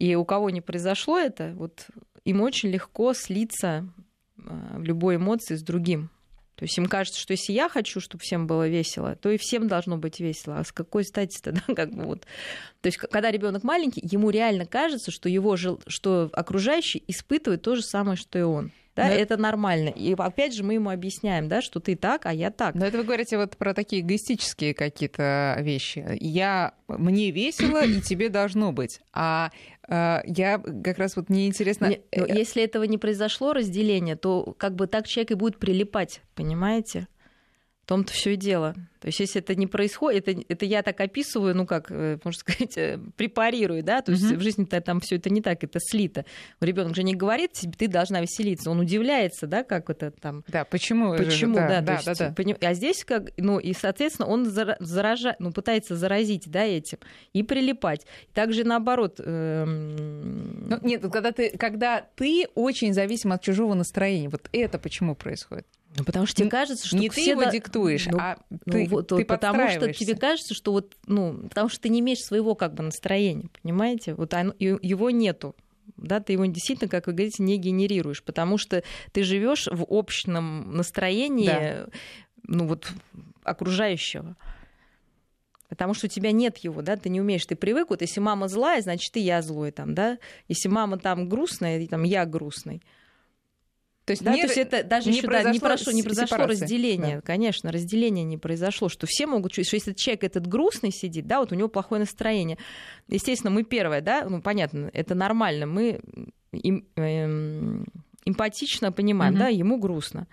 И у кого не произошло это, вот им очень легко слиться а, в любой эмоции с другим. То есть им кажется, что если я хочу, чтобы всем было весело, то и всем должно быть весело. А с какой стати-то, да, как бы вот. То есть, когда ребенок маленький, ему реально кажется, что его что окружающий испытывает то же самое, что и он. Да, Но... это нормально. И опять же мы ему объясняем, да, что ты так, а я так. Но это вы говорите вот про такие эгоистические какие-то вещи. Я мне весело, и тебе должно быть. А э, я как раз вот мне интересно... Не, э, если этого не произошло, разделение, то как бы так человек и будет прилипать, понимаете? В том-то все и дело. То есть, если это не происходит, это, это я так описываю, ну как, э, можно сказать, э, препарирую, да, то есть угу. в жизни-то там все это не так, это слито. Ребенок же не говорит тебе, ты должна веселиться, он удивляется, да, как это там. Да, почему? Почему, да, да, да, да, да. А здесь как, ну и соответственно он заражает, ну пытается заразить, да, этим и прилипать. Также наоборот. Эм... Ну, нет, когда ты, когда ты очень зависим от чужого настроения, вот это почему происходит? Ну, потому что тебе кажется, что не все ты его да... диктуешь, ну, а ну, ты, вот, ты потому что тебе кажется, что вот, ну, потому что ты не имеешь своего как бы настроения, понимаете? Вот оно, его нету да, ты его действительно, как вы говорите, не генерируешь, потому что ты живешь в общем настроении, да. ну вот окружающего. Потому что у тебя нет его, да, ты не умеешь, ты привык, вот если мама злая, значит, и я злой там, да, если мама там грустная, там я грустный. То есть, да, не, то есть это даже не еще произошло, да, не, прошло, не произошло разделение, да. конечно, разделение не произошло, что все могут чувствовать, что если человек этот грустный сидит, да, вот у него плохое настроение. Естественно, мы первое, да, ну понятно, это нормально, мы им, э, эмпатично понимаем, угу. да, ему грустно.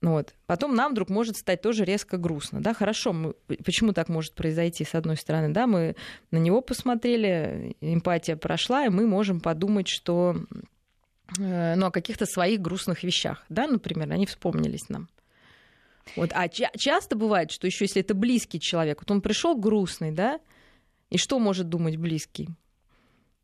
Вот. Потом нам вдруг может стать тоже резко грустно. Да, хорошо, мы, почему так может произойти, с одной стороны? Да, мы на него посмотрели, эмпатия прошла, и мы можем подумать, что ну, о каких-то своих грустных вещах, да, например, они вспомнились нам. Вот. А ча- часто бывает, что еще если это близкий человек, вот он пришел грустный, да, и что может думать близкий?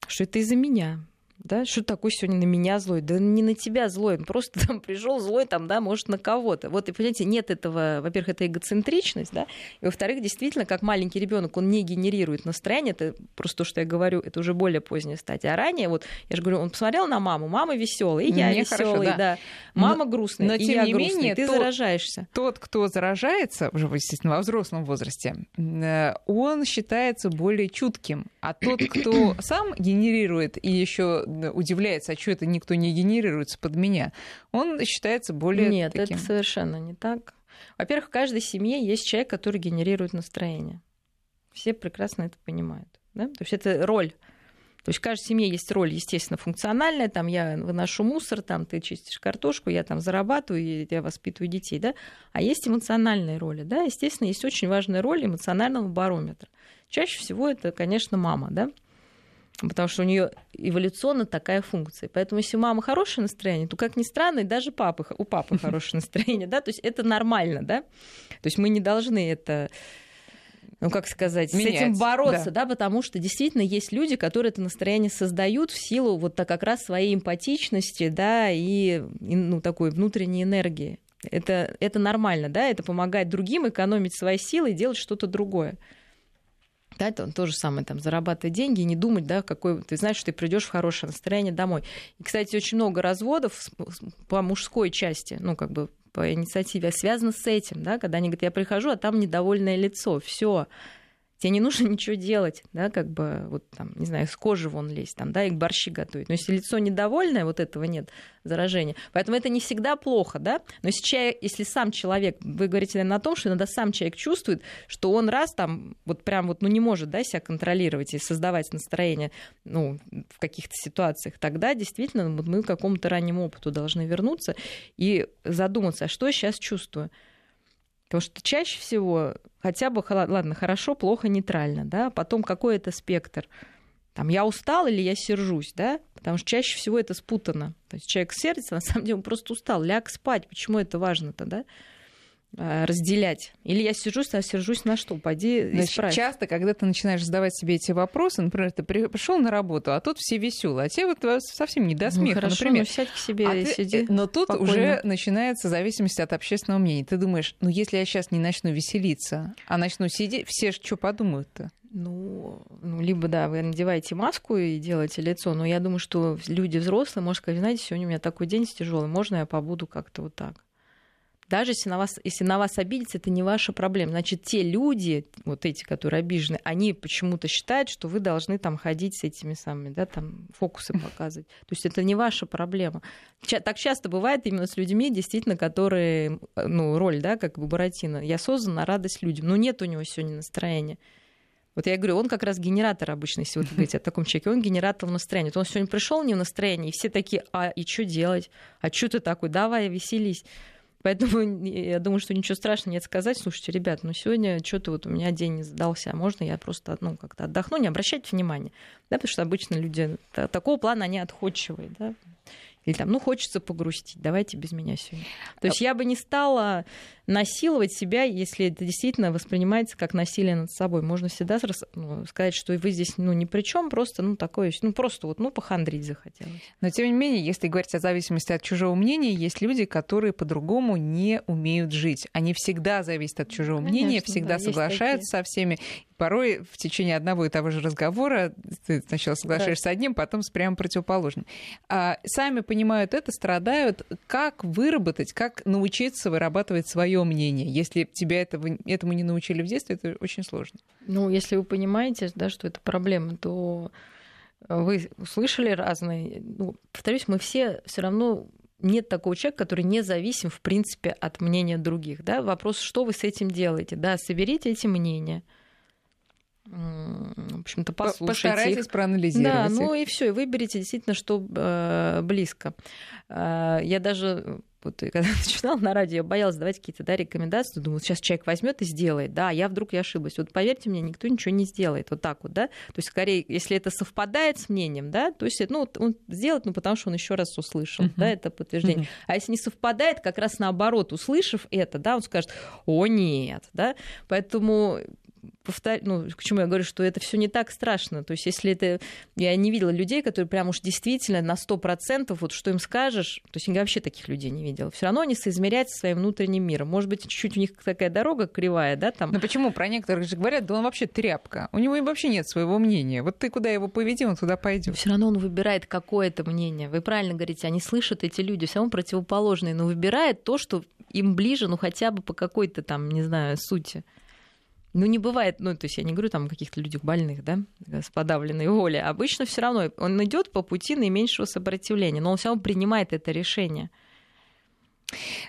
Что это из-за меня, да, что такой сегодня на меня злой? Да не на тебя злой, он просто там пришел злой, там, да, может, на кого-то. Вот, и понимаете, нет этого, во-первых, это эгоцентричность, да, и во-вторых, действительно, как маленький ребенок, он не генерирует настроение, это просто то, что я говорю, это уже более поздняя стадия. А ранее, вот, я же говорю, он посмотрел на маму, мама веселая, и я веселый, да. да. Мама грустная, но, и тем я не грустный, менее, ты тот, заражаешься. Тот, кто заражается, уже, естественно, во взрослом возрасте, э, он считается более чутким, а тот, кто сам генерирует и еще удивляется, а что это никто не генерируется под меня, он считается более Нет, таким... это совершенно не так. Во-первых, в каждой семье есть человек, который генерирует настроение. Все прекрасно это понимают. Да? То есть это роль. То есть в каждой семье есть роль, естественно, функциональная. Там я выношу мусор, там ты чистишь картошку, я там зарабатываю, я воспитываю детей. Да? А есть эмоциональные роли. Да? Естественно, есть очень важная роль эмоционального барометра. Чаще всего это, конечно, мама. Да? Потому что у нее эволюционно такая функция. Поэтому если у мамы хорошее настроение, то, как ни странно, и даже папы, у папы хорошее настроение, да, то есть это нормально, да, то есть мы не должны это ну, как сказать, Менять, с этим бороться, да. да, потому что действительно есть люди, которые это настроение создают в силу вот так как раз своей эмпатичности, да, и, и ну, такой внутренней энергии. Это, это нормально, да, это помогает другим экономить свои силы и делать что-то другое. Да, это он тоже самое, там, зарабатывать деньги и не думать, да, какой ты знаешь, что ты придешь в хорошее настроение домой. И, кстати, очень много разводов по мужской части, ну, как бы по инициативе, связано с этим, да, когда они говорят, я прихожу, а там недовольное лицо, все, тебе не нужно ничего делать, да, как бы, вот там, не знаю, с кожи вон лезть, там, да, и борщи готовить. Но если лицо недовольное, вот этого нет заражения. Поэтому это не всегда плохо, да, но если, человек, если сам человек, вы говорите наверное, о том, что иногда сам человек чувствует, что он раз там вот прям вот, ну, не может, да, себя контролировать и создавать настроение, ну, в каких-то ситуациях, тогда действительно мы к какому-то раннему опыту должны вернуться и задуматься, а что я сейчас чувствую. Потому что чаще всего хотя бы, ладно, хорошо, плохо, нейтрально, да, потом какой это спектр. Там, я устал или я сержусь, да? Потому что чаще всего это спутано. То есть человек сердится, на самом деле он просто устал. Ляг спать. Почему это важно-то, да? А, разделять. Или я сижусь, а сержусь на что? Пойди исправь. Часто, когда ты начинаешь задавать себе эти вопросы, например, ты пришел на работу, а тут все веселые, а тебе вот совсем не до ну, смеха, ну, хорошо, например. Ну, сядь к себе а и ты... сиди. Но тут спокойно. уже начинается зависимость от общественного мнения. Ты думаешь, ну если я сейчас не начну веселиться, а начну сидеть, все же что подумают-то? Ну, ну, либо, да, вы надеваете маску и делаете лицо, но я думаю, что люди взрослые, может сказать, знаете, сегодня у меня такой день тяжелый, можно я побуду как-то вот так? Даже если на вас, если на вас обидится, это не ваша проблема. Значит, те люди, вот эти, которые обижены, они почему-то считают, что вы должны там ходить с этими самыми, да, там фокусы показывать. То есть это не ваша проблема. Так часто бывает именно с людьми, действительно, которые, ну, роль, да, как бы Буратино. Я создана радость людям. Но нет у него сегодня настроения. Вот я говорю, он как раз генератор обычно, если вы говорите о таком человеке, он генератор настроения. Вот он сегодня пришел не в настроении, и все такие, а и что делать? А что ты такой? Давай, веселись. Поэтому я думаю, что ничего страшного нет сказать. Слушайте, ребят, ну сегодня что-то вот у меня день не задался, можно я просто ну, как-то отдохну, не обращайте внимания. Да, потому что обычно люди такого плана, они отходчивые. Да? Или там, ну, хочется погрустить, давайте без меня сегодня. То есть я бы не стала насиловать себя, если это действительно воспринимается как насилие над собой. Можно всегда ну, сказать, что вы здесь ну, ни при чем, просто, ну, такое, ну, просто вот, ну, похандрить захотелось. Но, тем не менее, если говорить о зависимости от чужого мнения, есть люди, которые по-другому не умеют жить. Они всегда зависят от чужого Конечно, мнения, всегда да, соглашаются со всеми порой в течение одного и того же разговора ты сначала соглашаешься да. с одним, потом с прямо противоположным. А сами понимают это, страдают. Как выработать, как научиться вырабатывать свое мнение? Если тебя этого, этому не научили в детстве, это очень сложно. Ну, если вы понимаете, да, что это проблема, то вы услышали разные. Ну, повторюсь, мы все все равно нет такого человека, который не зависим, в принципе, от мнения других. Да? Вопрос, что вы с этим делаете? Да, соберите эти мнения – в общем-то, послушайте Постарайтесь их. проанализировать. Да, ну и все, и выберите действительно, что э, близко. Э, я даже вот когда начинала на радио, я боялась давать какие-то да, рекомендации, думаю, сейчас человек возьмет и сделает, да, я вдруг я ошиблась. Вот поверьте мне, никто ничего не сделает, вот так вот, да. То есть, скорее, если это совпадает с мнением, да, то есть, ну, он сделает, ну, потому что он еще раз услышал, uh-huh. да, это подтверждение. Uh-huh. А если не совпадает, как раз наоборот, услышав это, да, он скажет, о, нет, да. Поэтому повтор... ну, к чему я говорю, что это все не так страшно. То есть, если это... Я не видела людей, которые прям уж действительно на 100%, вот что им скажешь, то есть я вообще таких людей не видела. Все равно они соизмеряются своим внутренним миром. Может быть, чуть-чуть у них такая дорога кривая, да, там. Но почему? Про некоторых же говорят, да он вообще тряпка. У него вообще нет своего мнения. Вот ты куда его поведи, он туда пойдет. Все равно он выбирает какое-то мнение. Вы правильно говорите, они слышат эти люди, все равно противоположные, но выбирает то, что им ближе, ну хотя бы по какой-то там, не знаю, сути. Ну, не бывает, ну, то есть я не говорю там каких-то людях больных, да, с подавленной волей. Обычно все равно он идет по пути наименьшего сопротивления, но он все равно принимает это решение.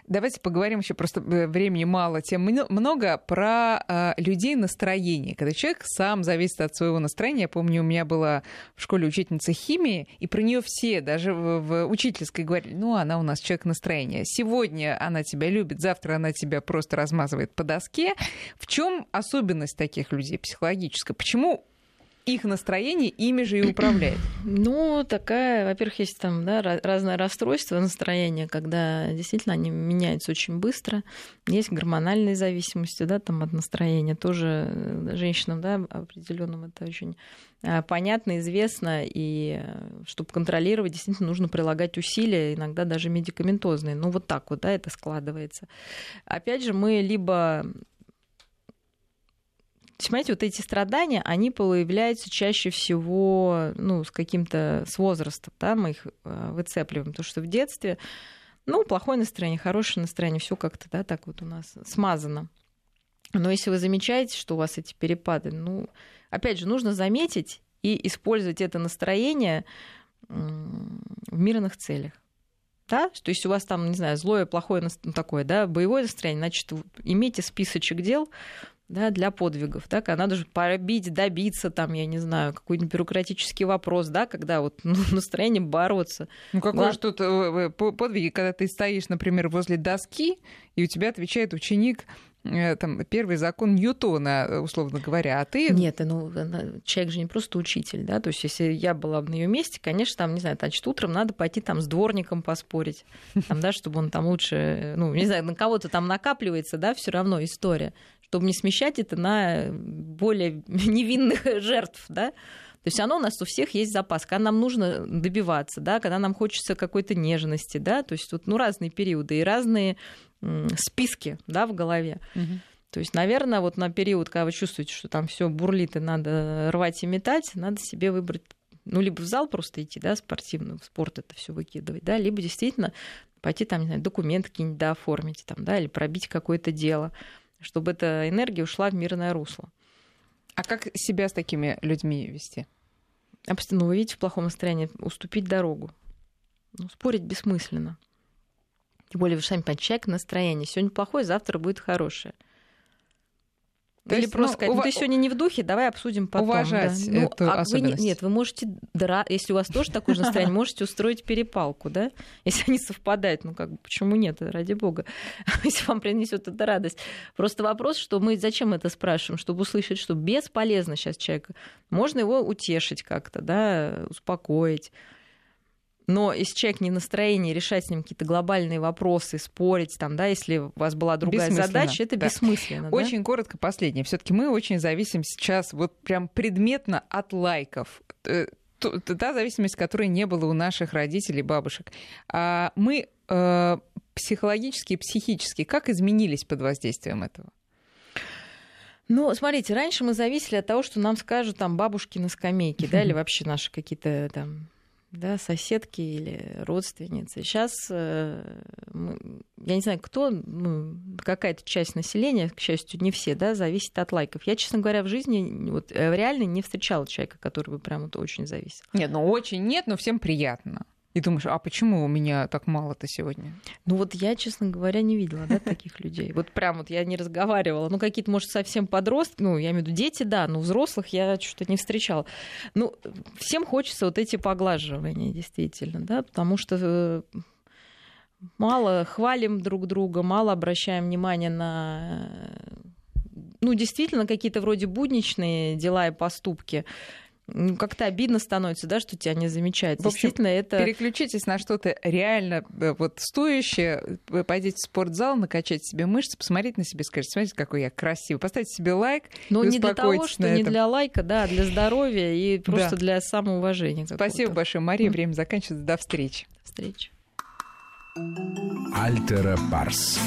Давайте поговорим еще, просто э, времени мало, тем много, про э, людей настроение. Когда человек сам зависит от своего настроения. Я помню, у меня была в школе учительница химии, и про нее все, даже в, в учительской, говорили, ну, она у нас человек настроения. Сегодня она тебя любит, завтра она тебя просто размазывает по доске. В чем особенность таких людей психологическая? Почему их настроение ими же и управляет? Ну, такая, во-первых, есть там да, разное расстройство настроения, когда действительно они меняются очень быстро. Есть гормональные зависимости да, там, от настроения. Тоже э, женщинам да, определенным это очень э, понятно, известно. И э, чтобы контролировать, действительно нужно прилагать усилия, иногда даже медикаментозные. Ну, вот так вот да, это складывается. Опять же, мы либо понимаете, вот эти страдания, они появляются чаще всего, ну, с каким-то, с возрастом, да, мы их э, выцепливаем, потому что в детстве, ну, плохое настроение, хорошее настроение, все как-то, да, так вот у нас смазано. Но если вы замечаете, что у вас эти перепады, ну, опять же, нужно заметить и использовать это настроение в мирных целях. Да, то есть у вас там, не знаю, злое, плохое ну, такое, да, боевое настроение, значит, имейте списочек дел, да, для подвигов, да, когда надо же пробить, добиться, там, я не знаю, какой-нибудь бюрократический вопрос, да, когда вот ну, настроение бороться. Ну, какой же тут э, подвиги, когда ты стоишь, например, возле доски, и у тебя отвечает ученик, э, там, первый закон Ньютона, э, условно говоря, а ты... Нет, ну, человек же не просто учитель, да, то есть если я была на ее месте, конечно, там, не знаю, значит, утром надо пойти там с дворником поспорить, там, да, чтобы он там лучше, ну, не знаю, на кого-то там накапливается, да, все равно история чтобы не смещать это на более невинных жертв, да. То есть оно у нас у всех есть запас, когда нам нужно добиваться, да, когда нам хочется какой-то нежности, да, то есть вот ну, разные периоды и разные списки да, в голове. Угу. То есть, наверное, вот на период, когда вы чувствуете, что там все бурлит и надо рвать и метать, надо себе выбрать ну, либо в зал просто идти, да, спортивный, в спорт это все выкидывать, да, либо действительно пойти там, не знаю, документы какие-нибудь да, оформить, там, да, или пробить какое-то дело чтобы эта энергия ушла в мирное русло. А как себя с такими людьми вести? Ну, вы видите в плохом настроении, уступить дорогу. Ну, спорить бессмысленно. Тем более вы сами понимаете, человек настроение. Сегодня плохое, завтра будет хорошее. То Или есть, просто ну, сказать, ув... ну, ты сегодня не в духе, давай обсудим потом. Уважать да. эту ну, а особенность. Вы не... Нет, вы можете, дра... если у вас тоже такое же настроение, можете устроить перепалку, да? Если они совпадают, ну как бы, почему нет, ради бога, если вам принесет это радость. Просто вопрос, что мы зачем это спрашиваем, чтобы услышать, что бесполезно сейчас человека. Можно его утешить как-то, да, успокоить. Но если человек не в настроении решать с ним какие-то глобальные вопросы, спорить, там, да, если у вас была другая задача, это да. бессмысленно. Да? Очень коротко последнее. Все-таки мы очень зависим сейчас вот прям предметно от лайков э, та зависимость, которой не было у наших родителей, бабушек. А мы э, психологически и психически как изменились под воздействием этого? Ну, смотрите, раньше мы зависели от того, что нам скажут там бабушки на скамейке, да, или вообще наши какие-то там да, соседки или родственницы. Сейчас, э, я не знаю, кто, ну, какая-то часть населения, к счастью, не все, да, зависит от лайков. Я, честно говоря, в жизни вот, э, реально не встречала человека, который бы прям вот очень зависел. Нет, ну очень нет, но всем приятно. И думаешь, а почему у меня так мало-то сегодня? Ну вот я, честно говоря, не видела да, таких людей. Вот прям вот я не разговаривала. Ну какие-то, может, совсем подростки, ну я имею в виду дети, да, но взрослых я что-то не встречала. Ну всем хочется вот эти поглаживания, действительно, да, потому что э, мало хвалим друг друга, мало обращаем внимание на ну, действительно, какие-то вроде будничные дела и поступки ну, как-то обидно становится, да, что тебя не замечают. В общем, Действительно, это... Переключитесь на что-то реально э, вот стоящее, пойдите в спортзал, накачать себе мышцы, посмотрите на себя, скажите, смотрите, какой я красивый, поставьте себе лайк Но не для того, что не для лайка, да, а для здоровья и просто да. для самоуважения. Спасибо большое, Мария, время заканчивается, до встречи. До встречи. Альтера Парс.